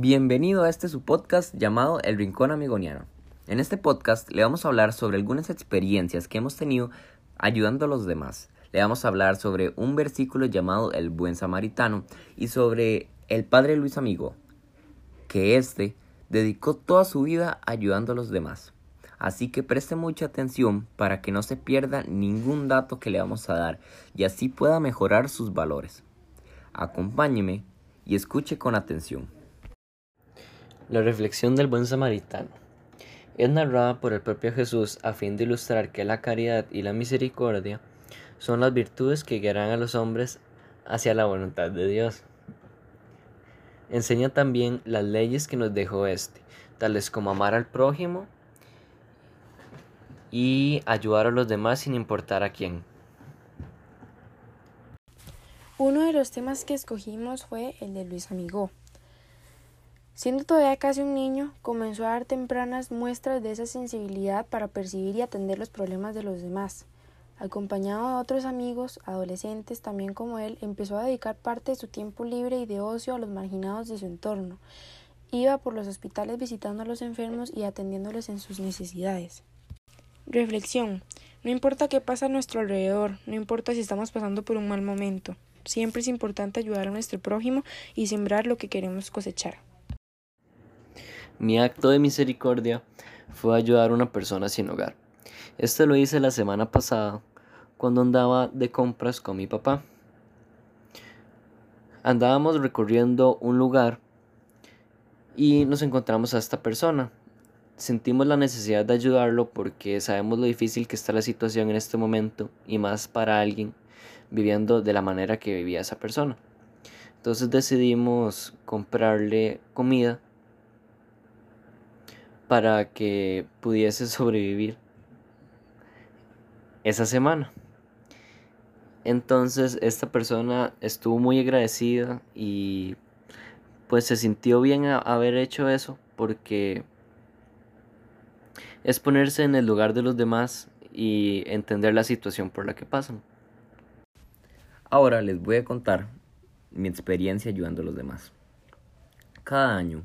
Bienvenido a este su podcast llamado El Rincón Amigoniano. En este podcast le vamos a hablar sobre algunas experiencias que hemos tenido ayudando a los demás. Le vamos a hablar sobre un versículo llamado El Buen Samaritano y sobre el Padre Luis Amigo, que éste dedicó toda su vida ayudando a los demás. Así que preste mucha atención para que no se pierda ningún dato que le vamos a dar y así pueda mejorar sus valores. Acompáñeme y escuche con atención. La reflexión del buen samaritano es narrada por el propio Jesús a fin de ilustrar que la caridad y la misericordia son las virtudes que guiarán a los hombres hacia la voluntad de Dios. Enseña también las leyes que nos dejó este, tales como amar al prójimo y ayudar a los demás sin importar a quién. Uno de los temas que escogimos fue el de Luis Amigo. Siendo todavía casi un niño, comenzó a dar tempranas muestras de esa sensibilidad para percibir y atender los problemas de los demás. Acompañado de otros amigos, adolescentes también como él, empezó a dedicar parte de su tiempo libre y de ocio a los marginados de su entorno. Iba por los hospitales visitando a los enfermos y atendiéndoles en sus necesidades. Reflexión. No importa qué pasa a nuestro alrededor, no importa si estamos pasando por un mal momento. Siempre es importante ayudar a nuestro prójimo y sembrar lo que queremos cosechar. Mi acto de misericordia fue ayudar a una persona sin hogar. Esto lo hice la semana pasada cuando andaba de compras con mi papá. Andábamos recorriendo un lugar y nos encontramos a esta persona. Sentimos la necesidad de ayudarlo porque sabemos lo difícil que está la situación en este momento y más para alguien viviendo de la manera que vivía esa persona. Entonces decidimos comprarle comida para que pudiese sobrevivir esa semana. Entonces esta persona estuvo muy agradecida y pues se sintió bien a haber hecho eso porque es ponerse en el lugar de los demás y entender la situación por la que pasan. Ahora les voy a contar mi experiencia ayudando a los demás. Cada año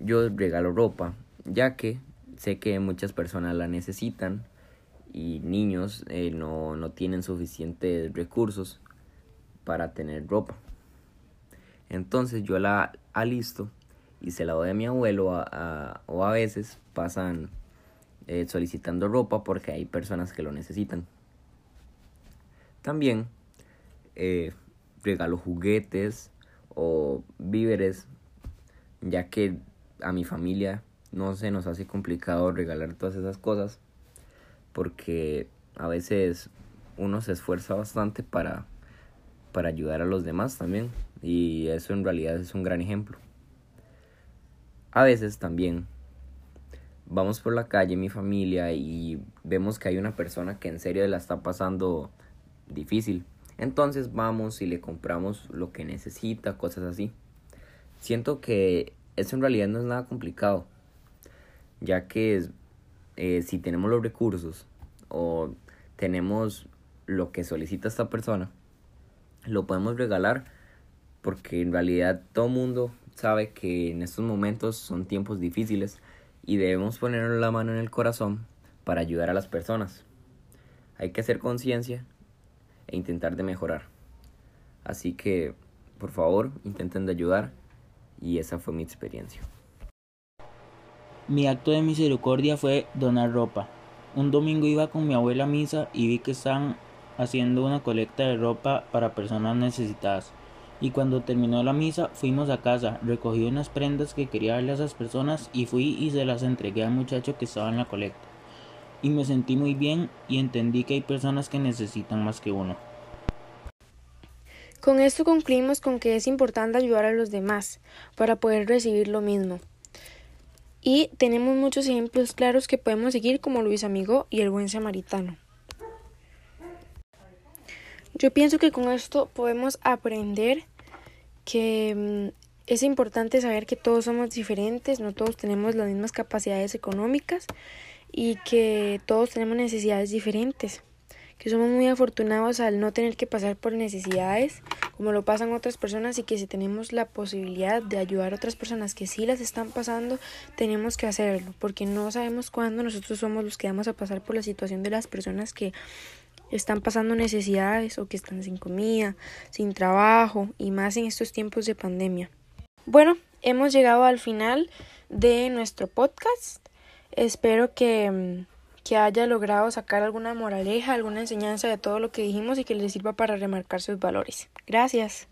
yo regalo ropa, ya que sé que muchas personas la necesitan y niños eh, no, no, tienen suficientes recursos para tener ropa. Entonces yo la alisto y se la doy a mi abuelo o a veces pasan eh, solicitando ropa porque hay personas que lo necesitan. También eh, regalo juguetes o víveres, ya que a mi familia no se nos hace complicado regalar todas esas cosas, porque a veces uno se esfuerza bastante para, para ayudar a los demás también, y eso en realidad es un gran ejemplo. A veces también vamos por la calle, mi familia, y vemos que hay una persona que en serio la está pasando difícil entonces vamos y le compramos lo que necesita, cosas así. Siento que eso en realidad no es nada complicado, ya que eh, si tenemos los recursos o tenemos lo que solicita esta persona, lo podemos regalar porque en realidad todo mundo sabe que en estos momentos son tiempos difíciles y debemos poner la mano en el corazón para ayudar a las personas. Hay que hacer conciencia e intentar de mejorar. Así que, por favor, intenten de ayudar y esa fue mi experiencia. Mi acto de misericordia fue donar ropa. Un domingo iba con mi abuela a misa y vi que estaban haciendo una colecta de ropa para personas necesitadas. Y cuando terminó la misa fuimos a casa, recogí unas prendas que quería darle a esas personas y fui y se las entregué al muchacho que estaba en la colecta y me sentí muy bien y entendí que hay personas que necesitan más que uno. Con esto concluimos con que es importante ayudar a los demás para poder recibir lo mismo. Y tenemos muchos ejemplos claros que podemos seguir como Luis Amigo y el buen samaritano. Yo pienso que con esto podemos aprender que mm, es importante saber que todos somos diferentes, no todos tenemos las mismas capacidades económicas y que todos tenemos necesidades diferentes, que somos muy afortunados al no tener que pasar por necesidades como lo pasan otras personas y que si tenemos la posibilidad de ayudar a otras personas que sí las están pasando, tenemos que hacerlo, porque no sabemos cuándo nosotros somos los que vamos a pasar por la situación de las personas que están pasando necesidades o que están sin comida, sin trabajo y más en estos tiempos de pandemia. Bueno, hemos llegado al final de nuestro podcast. Espero que mm, que haya logrado sacar alguna moraleja, alguna enseñanza de todo lo que dijimos y que les sirva para remarcar sus valores. Gracias.